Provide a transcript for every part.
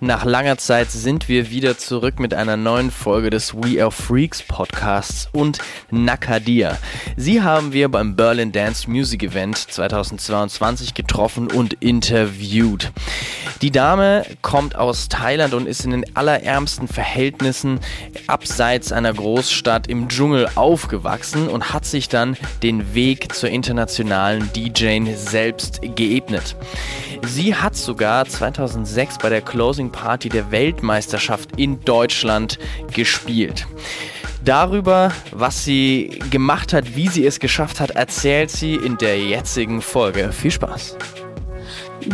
Nach langer Zeit sind wir wieder zurück mit einer neuen Folge des We Are Freaks Podcasts und Nakadia. Sie haben wir beim Berlin Dance Music Event 2022 getroffen und interviewt. Die Dame kommt aus Thailand und ist in den allerärmsten Verhältnissen abseits einer Großstadt im Dschungel aufgewachsen und hat sich dann den Weg zur internationalen DJ selbst geebnet. Sie hat sogar 2006 bei der Closing Party der Weltmeisterschaft in Deutschland gespielt. Darüber, was sie gemacht hat, wie sie es geschafft hat, erzählt sie in der jetzigen Folge. Viel Spaß!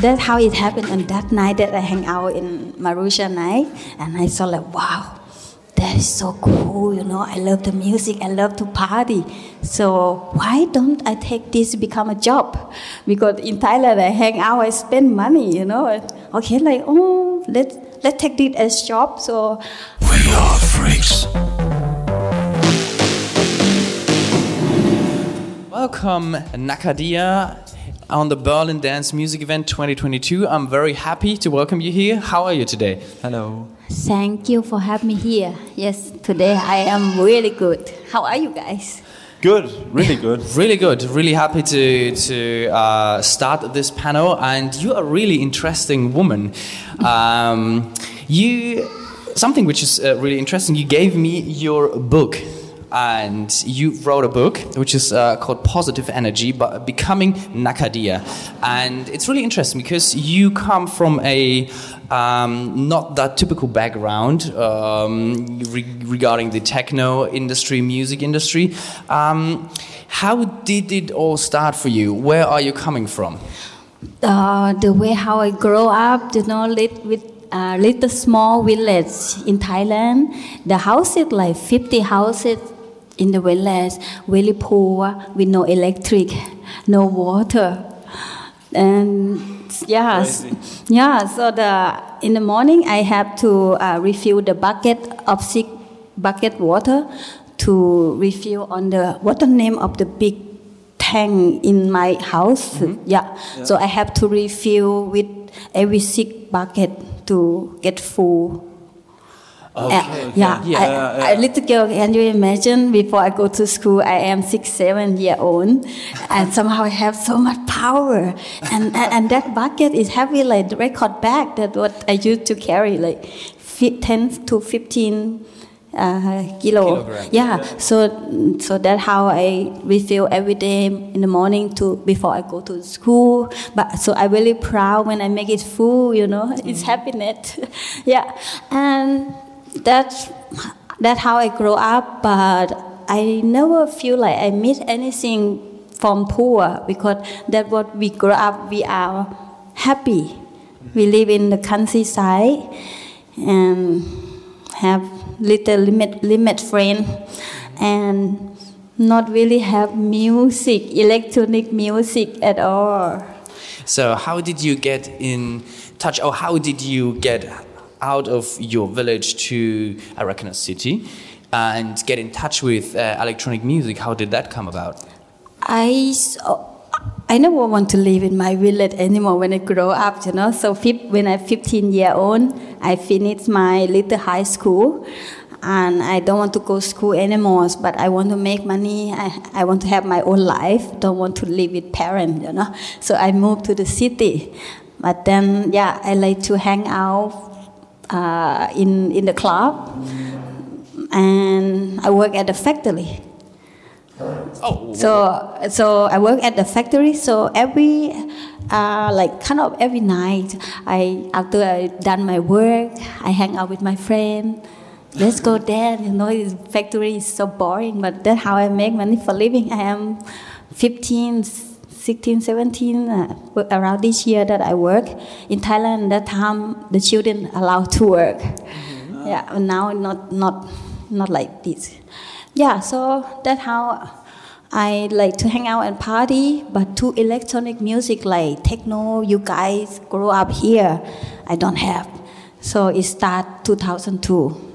That's how it happened on that night that I hang out in Marusha night, and I saw like, wow, that is so cool. You know, I love the music. I love to party. So why don't I take this to become a job? Because in Thailand I hang out, I spend money. You know, okay, like oh, let's let's take this as job. So We are freaks. Welcome, Nakadia, on the Berlin Dance Music Event 2022. I'm very happy to welcome you here. How are you today? Hello. Thank you for having me here. Yes, today I am really good. How are you guys? Good, really good. Really good. Really happy to to uh, start this panel. And you are a really interesting woman. Um, you something which is uh, really interesting. You gave me your book. And you wrote a book which is uh, called Positive Energy, but becoming Nakadia, and it's really interesting because you come from a um, not that typical background um, re- regarding the techno industry, music industry. Um, how did it all start for you? Where are you coming from? uh, the way how I grow up, you know, live with a little small village in Thailand. The houses like 50 houses in the village, very poor, with no electric, no water, and yeah, s- yeah. So the in the morning I have to uh, refill the bucket of six bucket water to refill on the what the name of the big tank in my house. Yeah. So I have to refill with every six bucket to get full. Uh, yeah, Yeah, I, yeah, I, little girl, can you imagine? Before I go to school, I am six, seven year old, and somehow I have so much power, and, and and that bucket is heavy like the record bag. That what I used to carry, like ten to fifteen uh, kilo. Kilogram. Yeah, so so that's how I refill every day in the morning to before I go to school. But so I'm really proud when I make it full. You know, it's happiness. yeah, and that's that's how I grow up. But I never feel like I miss anything from poor because that what we grow up. We are happy. We live in the countryside and have little limit limit friend and not really have music electronic music at all So, how did you get in touch, or how did you get out of your village to Arakana city and get in touch with uh, electronic music? How did that come about? I, I never want to live in my village anymore when I grow up, you know. So when I'm 15 year old, I finished my little high school, and I don't want to go school anymore. But I want to make money. I, I want to have my own life. Don't want to live with parents, you know. So I moved to the city. But then, yeah, I like to hang out uh, in in the club, and I work at the factory. Oh, So, so I work at the factory. So every, uh, like kind of every night, I after I done my work, I hang out with my friend. Let's go there. You know, this factory is so boring, but that's how I make money for living. I am 15, 16, 17, uh, around this year that I work in Thailand. That time the children allowed to work. Yeah, but now not not not like this. Yeah, so that's how I like to hang out and party. But to electronic music like techno, you guys grow up here. I don't have. So it start 2002.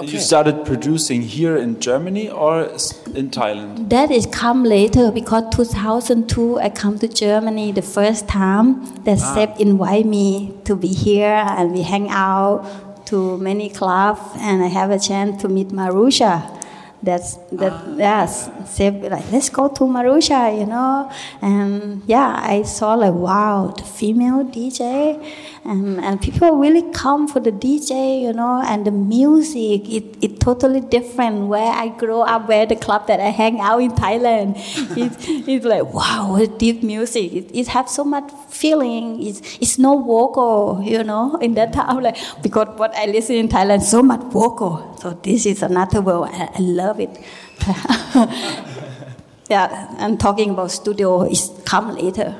You started producing here in Germany or in Thailand? That is come later because 2002 I come to Germany the first time. That ah. Seb invite me to be here and we hang out to many clubs and I have a chance to meet Marusha. That's that ah. yes. Seb like let's go to Marusha, you know. And yeah, I saw like wow, the female DJ and, um, and people really come for the DJ, you know, and the music, it, it totally different where I grow up, where the club that I hang out in Thailand. it, it's like, wow, what deep music. It, it has so much feeling. It's, it's no vocal, you know, in that time. Like, because what I listen in Thailand, so much vocal. So this is another world. I, I love it. yeah, and talking about studio is come later.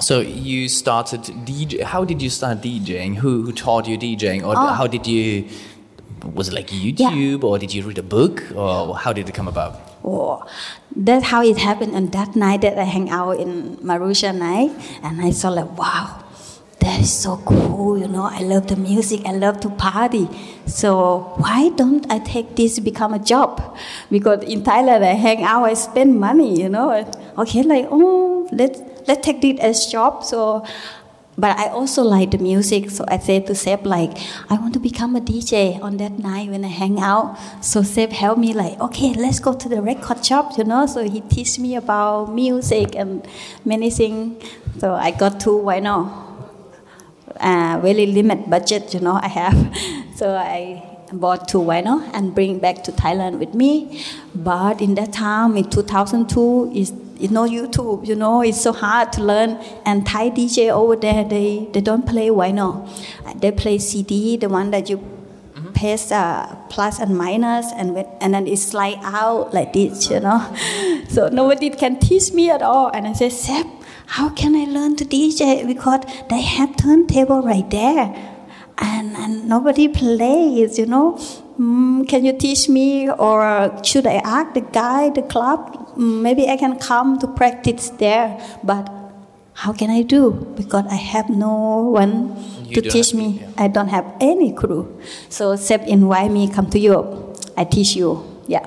So you started DJ. How did you start DJing? Who who taught you DJing, or Oh. how did you? Was it like YouTube, or did you read a book, or how did it come about? Oh, that's how it happened. And that night that I hang out in Marusha night, and I saw like, wow, that is so cool. You know, I love the music. I love to party. So why don't I take this to become a job? Because in Thailand I hang out, I spend money. You know, okay, like oh, let's let's take this as job. So but I also like the music, so I said to Seb like, I want to become a DJ on that night when I hang out. So Seb helped me like, okay, let's go to the record shop, you know. So he teach me about music and many things. So I got to why not? Uh, very limit budget, you know. I have, so I bought two vinyl and bring back to Thailand with me. But in that time, in 2002, is it's know YouTube, you know, it's so hard to learn. And Thai DJ over there, they, they don't play vinyl. They play CD, the one that you press uh, plus and minus, and, with, and then it slide out like this, you know. So nobody can teach me at all. And I said, Seb, how can I learn to DJ? Because they have turntable right there. And, and nobody plays, you know. Mm, can you teach me, or should I ask the guy, the club? Mm, maybe I can come to practice there, but how can I do? Because I have no one You to teach me. yeah. I don't have any crew. So Seb invite me come to Europe. I teach you. Yeah.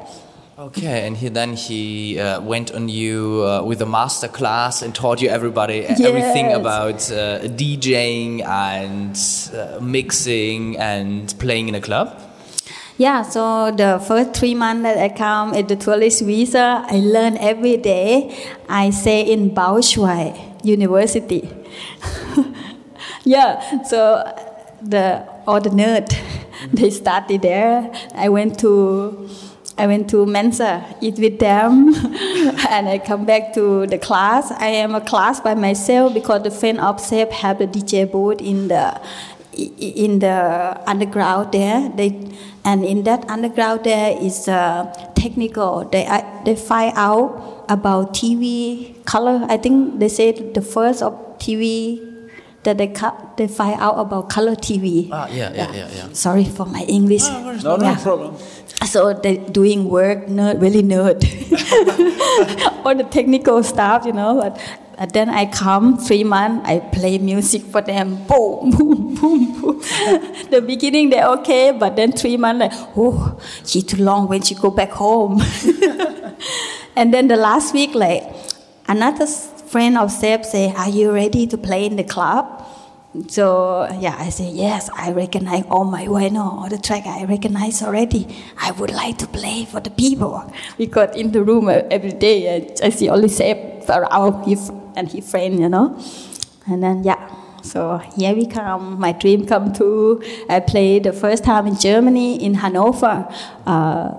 Okay, and he, then he uh, went on you uh, with a master class and taught you everybody uh, everything about uh, DJing and uh, mixing and playing in a club. Yeah, so the first three months that I come at the tourist visa, I learn every day. I say in Braunschweig University. yeah, so the all the nerd they study there. I went to I went to Mensa, eat with them, and I come back to the class. I am a class by myself because the friend of Seb have the DJ booth in the in the underground there. They and in that underground there is uh, technical. They I- they find out about TV color. I think they said the first of TV that they cut. They find out about color TV. Ah, yeah, yeah, yeah, yeah. Sorry for my English. No, no Yeah. problem. So they doing work, nerd, really nerd. All the technical stuff, you know. But, but then I come three months, I play music for them. Boom, boom, boom, boom. the beginning they're okay, but then three months like, oh, she too long when she go back home. and then the last week, like another friend of Seb say, "Are you ready to play in the club?" So yeah, I say yes. I recognize all my vinyl, all the track I recognize already. I would like to play for the people because in the room uh, every day I, I see only Seb around he f- and his friend, you know. And then, yeah, so here we come. My dream come true. I played the first time in Germany, in Hanover, uh,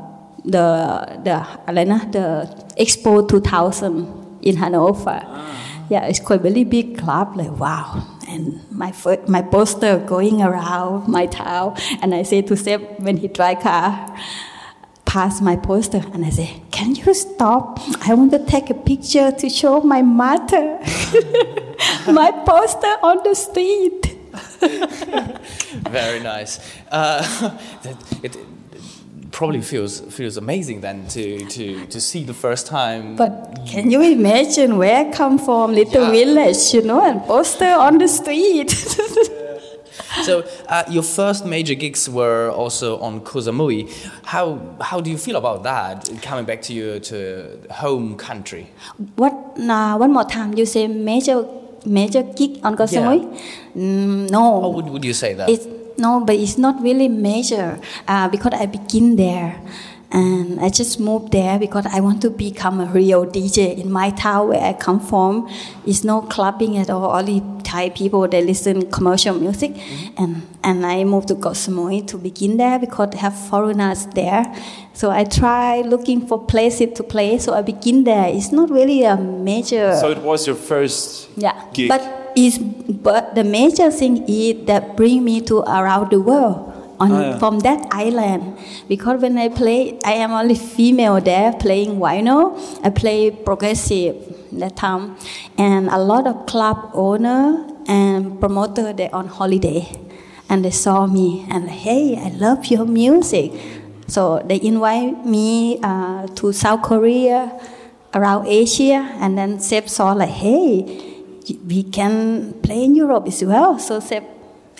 the, the, the Expo 2000 in Hanover. Ah. Yeah, it's quite a really big club, like, wow. And my, first, my poster going around my town, and I say to Seb when he drive car, pass my poster, and I say, "Can you stop? I want to take a picture to show my mother my poster on the street." Very nice. Uh, it, it probably feels feels amazing then to, to, to see the first time. But can you imagine where I come from, little Yeah. village, you know, and poster on the street? So uh, your first major gigs were also on Koh Samui. How how do you feel about that? Coming back to your to home country. What? Uh, one more time. You say major major gig on Koh Samui? Yeah. Mm, no. How would, would you say that? It's no, but it's not really major uh, because I begin there, and I just moved there because I want to become a real DJ in my town where I come from. It's no clubbing at all. Only Thai people they listen commercial music, and and I moved to Koh Samui to begin there because they have foreigners there. So I try looking for places to play. So I begin there. It's not really a major. So it was your first Yeah, gig. but is but the major thing is that bring me to around the world on yeah. from that island because when I play, I am only female there playing vinyl. I play progressive that time, and a lot of club owner and promoter they on holiday, and they saw me and hey, I love your music, so they invite me uh, to South Korea around Asia, and then Seb saw like, hey, we can play in Europe as well. So Seb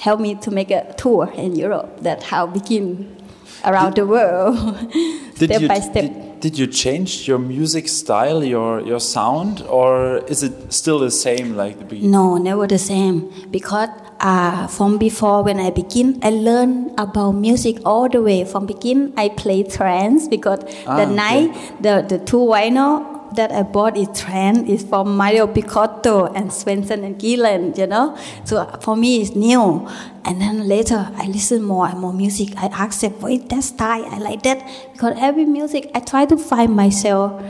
helped me to make a tour in Europe. that how begin around the world, did step you, by step. Did, did you change your music style, your your sound, or is it still the same like the beginning? No, never the same. Because uh, from before when I begin, I learn about music all the way. From begin, I play trance because Ah, the okay. night the the two vinyl that I bought is trend. is from Mauro Picotto and Svenson and Gielen, you know. So for me, it's new. And then later, I listen more and more music. I them, "Wait, that style, I like that." Because every music, I try to find myself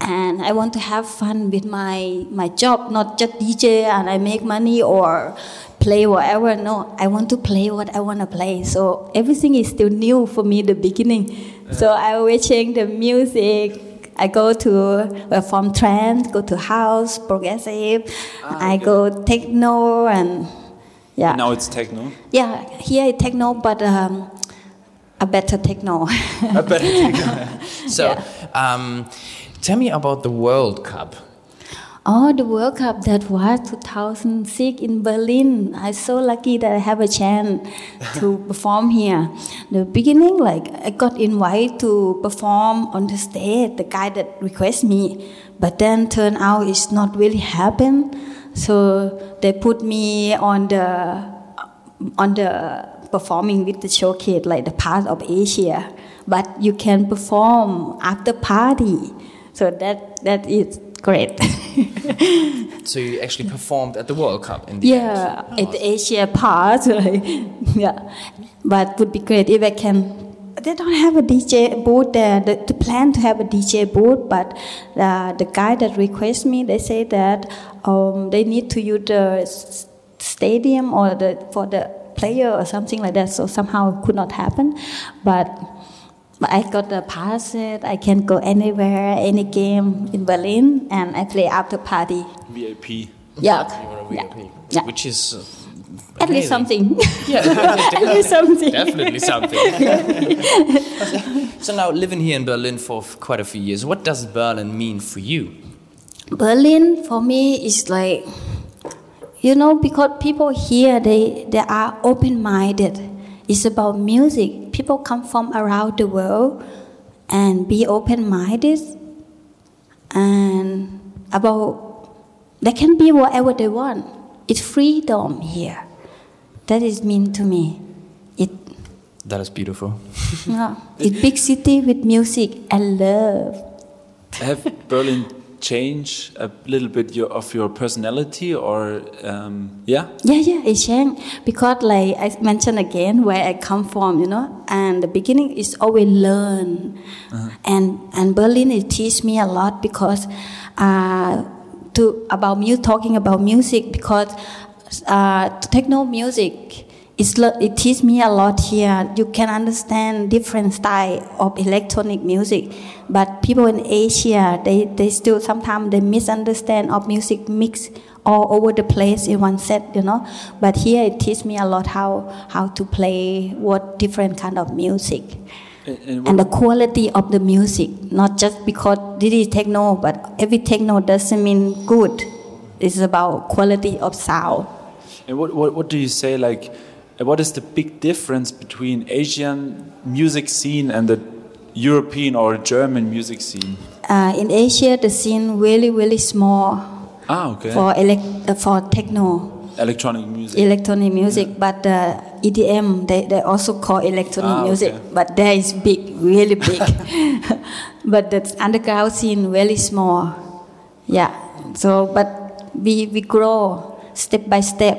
and I want to have fun with my my job, not just DJ and I make money or play whatever. No, I want to play what I want to play. So everything is still new for me. The beginning, so I always change the music. I go to from trance, go to house, progressive. I go techno and yeah, Now it's techno. yeah. Here it's techno, but um, a better techno. I better techno. So, um, tell me about the World Cup. Oh, the World Cup that was 2006 in Berlin. I'm so lucky that I have a chance to perform here. The beginning, like I got invited to perform on the stage. The guy that request me, but then turned out it's not really happen. So they put me on the on the performing with the showcase like the part of Asia. But you can perform after party. So that that is great. So you actually performed at the World Cup in the yeah, end. at the Asia part. yeah, but would be great if I can. They don't have a DJ booth there. The, the plan to have a DJ booth, but uh, the guy that request me, they say that um, they need to use the stadium or the for the player or something like that. So somehow it could not happen, but. I got a pass. I can go anywhere, any game in Berlin, and I play after party. VIP. Yeah, You were a yeah. VIP, yeah. which is uh, At least something. Yeah, At least something. definitely something. so now living here in Berlin for quite a few years, what does Berlin mean for you? Berlin for me is like, you know, because people here they they are open minded. It's about music. People come from around the world and be open minded and about they can be whatever they want. It's freedom here. That is mean to me. It That is beautiful. yeah, it's big city with music and love. Have Berlin changed a little bit your, of your personality, or um, yeah? Yeah, yeah, it changed because, like I mentioned again, where I come from, you know, and the beginning is always learn, and and Berlin it teach me a lot because uh, to about mu talking about music because uh, techno music it's, it teach me a lot here. You can understand different style of electronic music, but people in Asia they, they still sometimes they misunderstand of music mix all over the place in one set, you know. But here it teach me a lot how how to play what different kind of music And, and and the quality of the music. Not just because this is techno, but every techno doesn't mean good. It's about quality of sound. and what, what, what do you say? Like, what is the big difference between Asian music scene and the European or German music scene? Uh, in Asia, the scene really, really small Ah, okay. for elec- uh, for techno. Electronic music. electronic music, but the EDM they, they also call electronic Ah, music, okay. but there is big, really big. but the underground scene really small. Yeah. So, but we we grow step by step,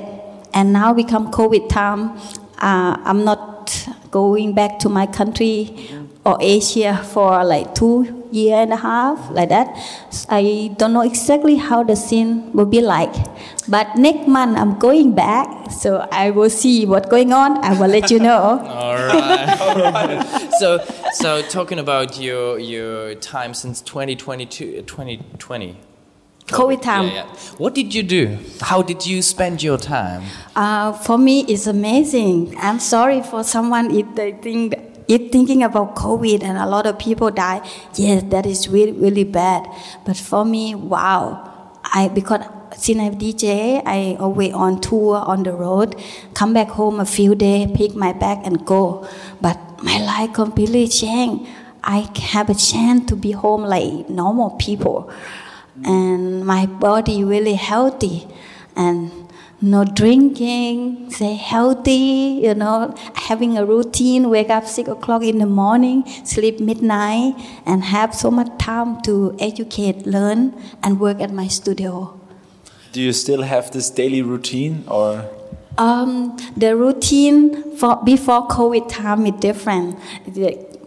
and now become COVID time. Uh, I'm not going back to my country or Asia for like two year and a half like that. I don't know exactly how the scene will be like, but next month I'm going back, so I will see what's going on. I will let you know. All right. so, so talking about your your time since 2022, uh, 2020. COVID time. Yeah, yeah. What did you do? How did you spend your time? Uh, for me, it's amazing. I'm sorry for someone if they think if thinking about COVID and a lot of people die. Yes, that is really really bad. But for me, wow! I because since I'm DJ, I always on tour on the road. Come back home a few days, pick my bag and go. But my life completely changed. I have a chance to be home like normal people and my body really healthy and no drinking stay healthy you know having a routine wake up six o'clock in the morning sleep midnight and have so much time to educate learn and work at my studio Do you still have this daily routine or? um, the routine for before COVID time is different.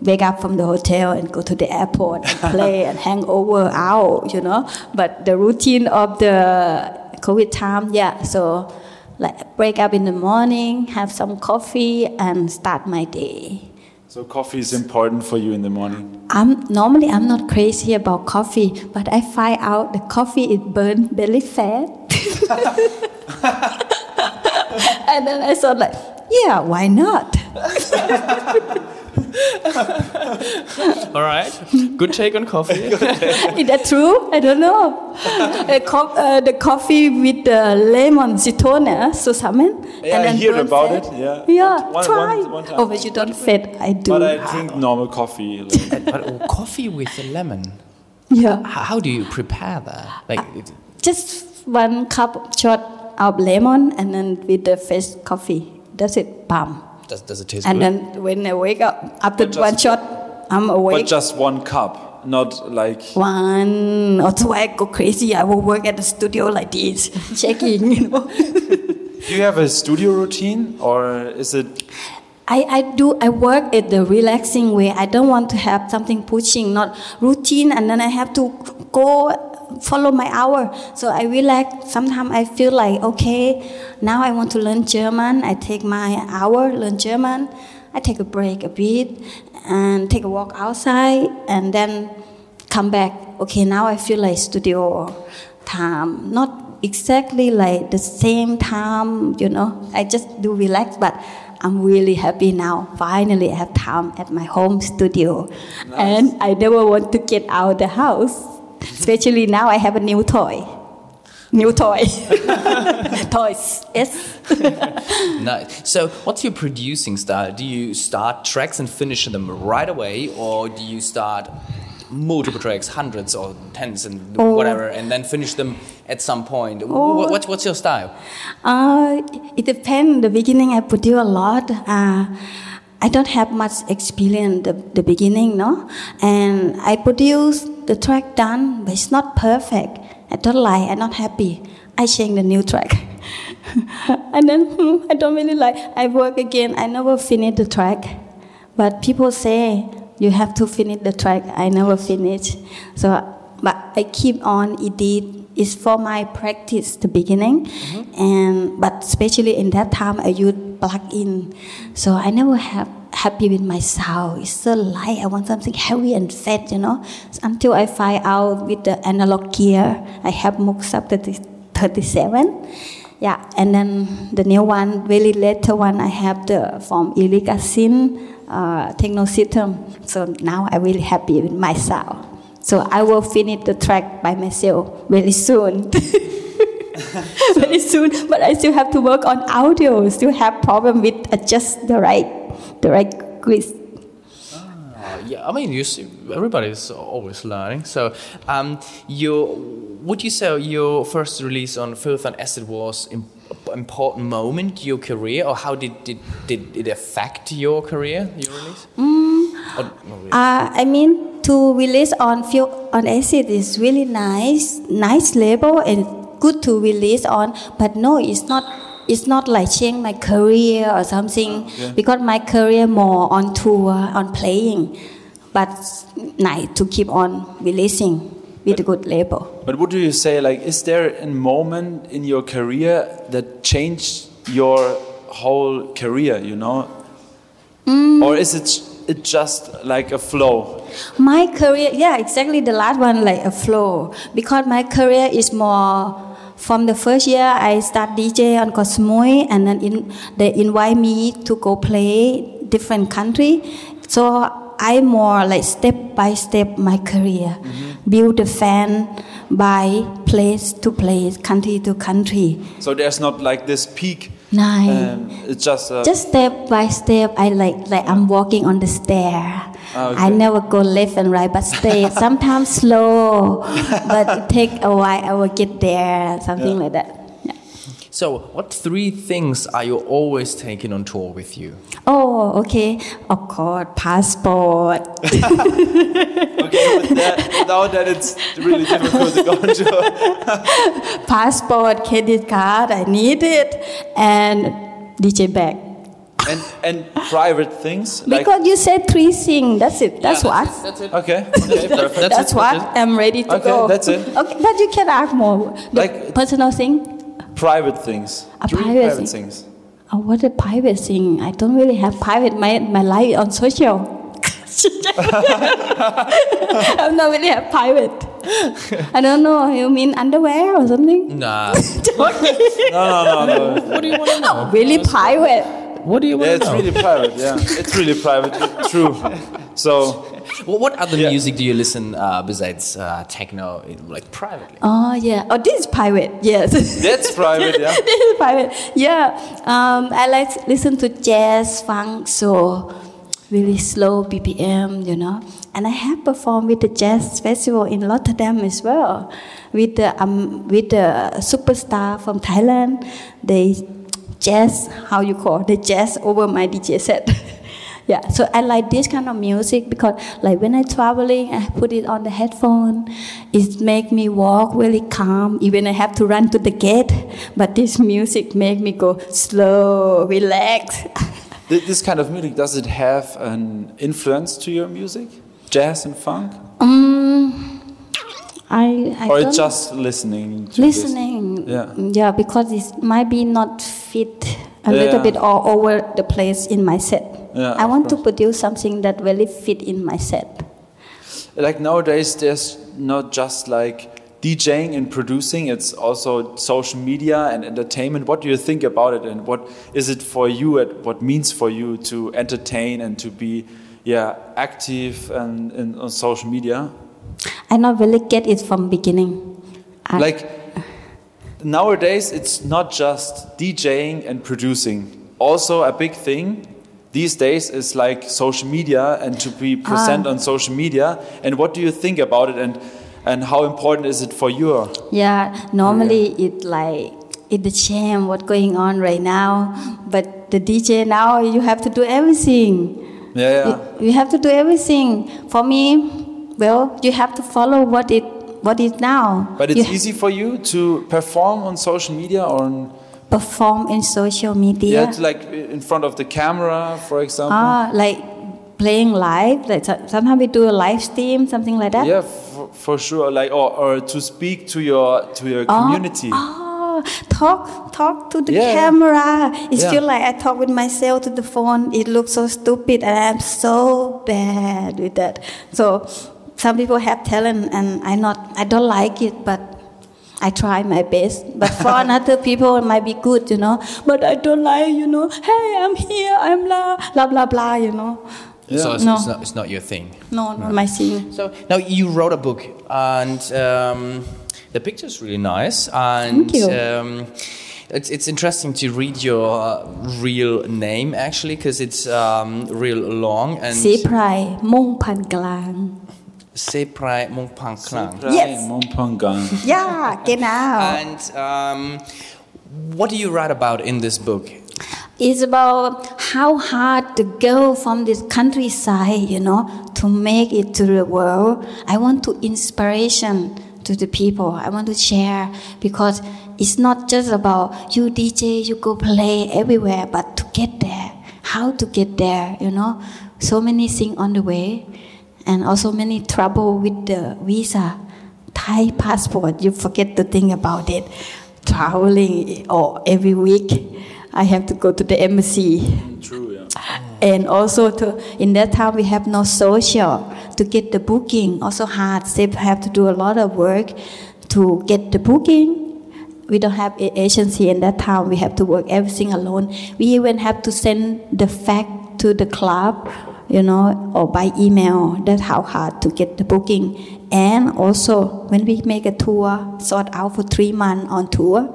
Wake up from the hotel and go to the airport and play and hang over out, you know. But the routine of the COVID time, yeah. So, like wake up in the morning, have some coffee, and start my day. So coffee is important for you in the morning. I'm normally I'm not crazy about coffee, but I find out the coffee it burn belly fat. and then I thought like, yeah, why not? All right. Good take on coffee. Is that true? I don't know. Uh, co- uh, the coffee with the lemon citron, so salmon. Yeah, I hear about it, yeah. Yeah, One- try. one- one time. oh, but you don't fit. I do. But I drink normal coffee. like- but oh, coffee with a lemon. yeah. How, how do you prepare that? Like, it- Just one cup shot of lemon and then with the fresh coffee. That's it. Bam. Does, does it taste And good? then when I wake up after just- one shot, I'm awake. but just one cup, not like. one or two, I go crazy. I will work at the studio like this, checking. You know. Do you have a studio routine or is it? I, I do I work at the relaxing way. I don't want to have something pushing, not routine, and then I have to go follow my hour. So I relax. Sometimes I feel like okay, now I want to learn German. I take my hour learn German. I take a break a bit and take a walk outside, and then come back. Okay, now I feel like studio time. Not exactly like the same time, you know. I just do relax, but I'm really happy now. Finally, I have time at my home studio, and I never want to get out the house. Especially now, I have a new toy. New toy. Toys. Yes. Nice. So, what's your producing style? Do you start tracks and finish them right away, or do you start multiple tracks, hundreds or tens and Oh. whatever, and then finish them at some point? Wh- What's, what's your style? Uh, it depends. The beginning, I produce a lot. Uh, I don't have much experience the, the beginning, no, and I produce the track done, but it's not perfect. I don't like. I'm not happy. I change the new track, and then hmm, I don't really like. I work again. I never finish the track, but people say you have to finish the track. I never finish, so but I keep on edit it's for my practice the beginning and but especially in that time i use plug in so i never have happy with my sound it's so light i want something heavy and fat you know until i find out with the analog gear i have 30 37 yeah and then the new one really later one i have the from Iligasin uh, techno system so now i'm really happy with my sound so I will finish the track by myself very soon. very soon. But I still have to work on audio. Still have problem with adjust the right, the right quiz. Uh, yeah, I mean, you see, everybody's always learning. So, um, your would you say your first release on Filth on Acid was an important moment your career, or how did, did did it affect your career? Your release? Or- no, really? Uh, I mean, to release on Filth on Acid is really nice, nice label and good to release on. But no, it's not. It's not like change my career or something because my career more on tour, on playing. But nice to keep on releasing with a good label. But what do you say? Like, is there a moment in your career that changed your whole career? You know, mm. or is it it just like a flow? My career, yeah, exactly the last one, like a flow. Because my career is more from the first year I start DJ on Koh Samui and then in, they invite me to go play different country. So I more like step by step my career, build a fan by place to place, country to country. So there's not like this peak. Nice. Um, it's just, uh, Just step by step, I like like I'm walking on the stair. Ah, okay. I never go left and right, but stay. Sometimes slow, but it take a while. I will get there. Something like that. Yeah. so, what three things are you always taking on tour with you? Oh, okay. Of course, passport. okay, with that, without that, it's really difficult to go on tour. passport, credit card. I need it, and DJ bag. And and private things. Like, Because you said three things. That's it. That's what. That's it. okay, okay, perfect. That's, what. I'm ready to Okay, go. that's it. Okay, but you can ask more. The Like- personal thing. Private things. A Three private private thing. things. Oh, what a private thing. I don't really have private. My, my life on social. I'm not really have private. I don't know. You mean underwear or something? Nah. No, no, no, no. what do you want to know? Really private. What do you want Yeah, to it's know? really private. Yeah, it's really private. True. So Well, what other Yeah. music do you listen uh, besides uh, techno, like privately? Oh yeah. Oh, this is private. Yes. that's private. Yeah. this is private. Yeah. Um, I like to listen to jazz, funk, so really slow BPM, you know. And I have performed with the jazz festival in Rotterdam as well, with the um, with the superstar from Thailand. They jazz, how you call the jazz over my DJ set. yeah, so I like this kind of music because like when I traveling, I put it on the headphone. It make me walk really calm. Even I have to run to the gate, but this music make me go slow, relax. This kind of music does it have an influence to your music? Jazz and funk, um, I, I or just listening? To listening. Yeah. yeah, because it might be not fit a Yeah. little bit all over the place in my set. Yeah, I want to produce something that really fit in my set. Like nowadays, there's not just like DJing and producing; it's also social media and entertainment. What do you think about it, and what is it for you? And what means for you to entertain and to be, yeah, active and, and on social media? I not really get it from beginning. I- like nowadays it's not just DJing and producing. Also a big thing these days is like social media and to be ah. present on social media. And what do you think about it and and how important is it for you? Yeah, normally oh, it like it's a shame what's going on right now. But the DJ now you have to do everything. Yeah, yeah. You, you have to do everything. For me, well, you have to follow what it what is now. But it's you easy for you to perform on social media or on, perform in social media. yeah, like in front of the camera, for example. Ah, like playing live. Like sometimes we do a live stream, something like that. yeah, for, for sure. Like or, or to speak to your to your Oh, community. Oh, talk talk to the Yeah, camera. It Yeah. feel like I talk with myself to the phone. It looks so stupid, and I'm so bad with that. So some people have talent and I not I don't like it, but I try my best. But for another people it might be good, you know. But I don't like, you know. Hey, I'm here. I'm la, blah blah blah, you know. Yeah. So it's, no. it's, not, it's not your thing. No, not my thing. So now you wrote a book, and um, the picture is really nice. And, Thank you. Um, it's, it's interesting to read your uh, real name actually because it's um, real long and. Siprai Mongpan Glang. Seprai Mongpangklang. Yes. Yeah, genau. And um, what do you write about in this book? It's about how hard to go from this countryside, you know, to make it to the world. I want to inspiration to the people. I want to share because it's not just about you DJ, you go play everywhere, but to get there, how to get there, you know, so many things on the way and also many trouble with the visa. Thai passport, you forget to think about it. Traveling or every week, I have to go to the embassy. Mm, true, yeah. And also to in that time we have no social to get the booking. Also hard. They have to do a lot of work to get the booking. We don't have a agency in that time. We have to work everything alone. We even have to send the fact to the club, you know, or by email. That's how hard to get the booking. And also when we make a tour, sort out for three months on tour,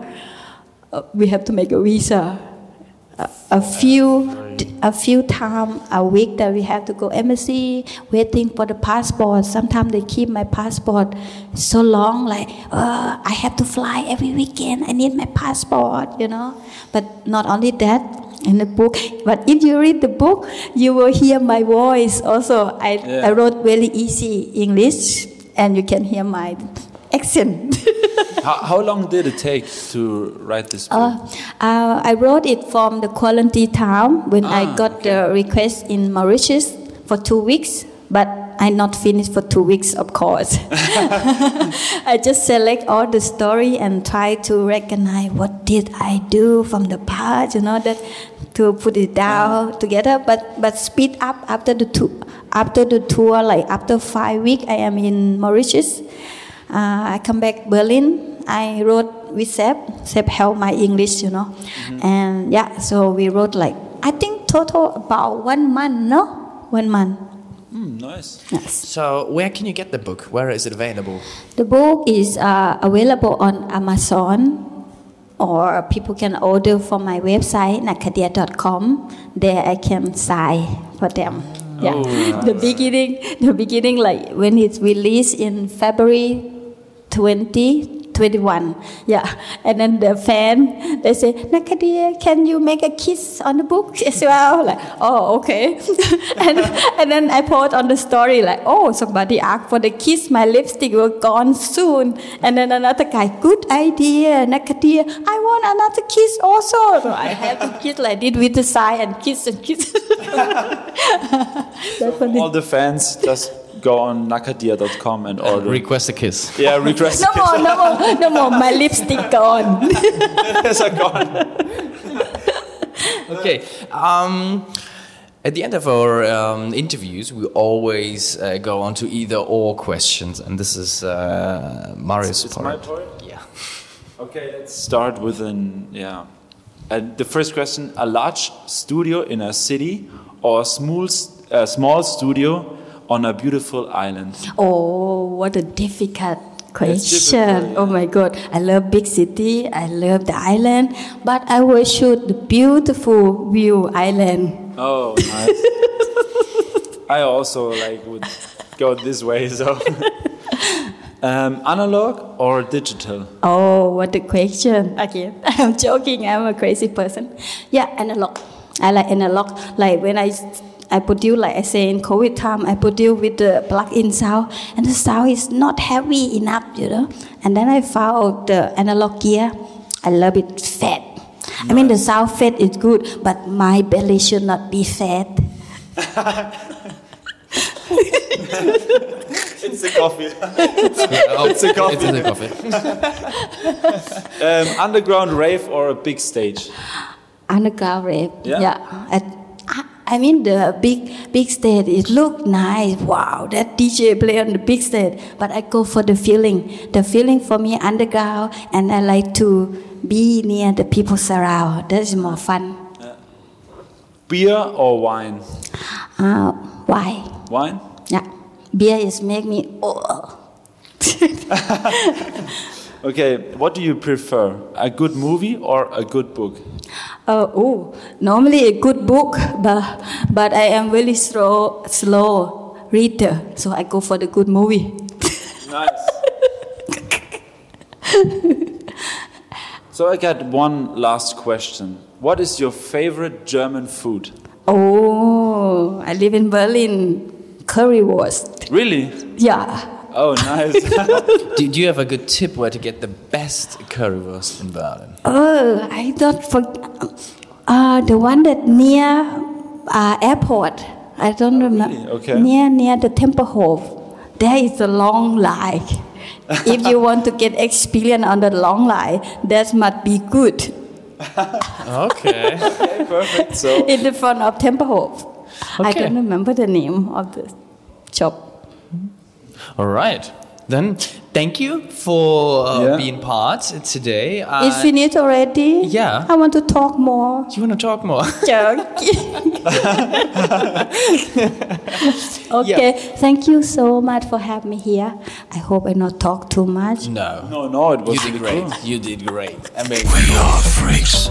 uh, we have to make a visa. A, few, a few time a week that we have to go embassy, waiting for the passport. Sometimes they keep my passport so long, like uh, I have to fly every weekend. I need my passport, you know. But not only that, in the book. But if you read the book, you will hear my voice. Also, I, Yeah. I wrote very easy English, and you can hear my accent. how, how long did it take to write this book? Uh, uh, I wrote it from the quarantine time when I Ah, got the request in Mauritius for two weeks, but I not finished for two weeks, of course. I just select all the story and try to recognize what did I do from the past, you know, that to put it down together. But but speed up after the tour. After the tour, like after five weeks, I am in Mauritius. Uh, I come back Berlin. I wrote with Seb. Seb helped my English, you know, and yeah. So we wrote like I think total about one month, no, one month. Hmm, nice. Yes. So where can you get the book? Where is it available? The book is uh, available on Amazon, or people can order from my website nakadia.com. There I can sign for them. Yeah. Oh, The beginning, the beginning, like when it's released in February 2021. Yeah. And then the fan, they say, Nakadia, can you make a kiss on the book as well? Like, oh, okay. and, and then I put on the story, like, oh, somebody asked for the kiss. My lipstick will gone soon. And then another guy, good idea, Nakadia. I want another kiss also. So I have to kiss like this with the sign and kiss and kiss. Funny. All the fans just go on nakadia.com and order. Request a kiss. yeah, request. No more, no more, no more. My lipstick gone. Yes, I gone. Okay. Um, at the end of our um, interviews, we always uh, go on to either or questions, and this is uh, Mario's It's part. my part. Yeah. Okay, let's start with an yeah. Uh, the first question: a large studio in a city or a small, s- a small studio on a beautiful island? Oh, what a difficult question. difficult, Oh my God. I love big city. I love the island. But I will shoot the beautiful view island. Oh, nice. I also like would go this way. So, um, analog or digital? Oh, what a question. Again, I'm joking. I'm a crazy person. Yeah, analog. I like analog. Like when I I produce, like I say in COVID time, I produce with the plug-in sound, and the sound is not heavy enough, you know. And then I found the analog gear. I love it fat. I mean, the sound fat is good, but my belly should not be fat. It's the coffee. Oh, It's a coffee. It's a coffee. um, underground rave or a big stage? underground rave. Yeah. I, I- I mean the big big stage. It look nice. Wow, that DJ play on the big stage. But I go for the feeling. The feeling for me underground, and I like to be near the people surround. That is more fun. Beer or wine? Uh, why? Wine. Yeah, beer is make me. Oh. Okay, what do you prefer? A good movie or a good book? Uh, oh, normally a good book, but but I am very slow slow reader, so I go for the good movie. Nice. so I got one last question. What is your favorite German food? Oh, I live in Berlin. Currywurst. Really? Yeah. Oh, nice. Do, do you have a good tip where to get the best currywurst in Berlin? Oh, I don't forget. Uh, the one that near uh, airport. I don't remember. really? Okay. Near near the Tempelhof. There is a long line. if you want to get experience on the long line, that must be good. Okay. okay, perfect. So, In the front of Tempelhof. I Okay. don't remember the name of the shop. All right. Then thank you for uh, Yeah. being part today. Uh, It's finished already? yeah. I want to talk more. you want to talk more? Joking. okay, thank you so much for having me here. I hope I not talk too much. no. no, no, it was You did great. cool. You did great. Amazing. We are freaks.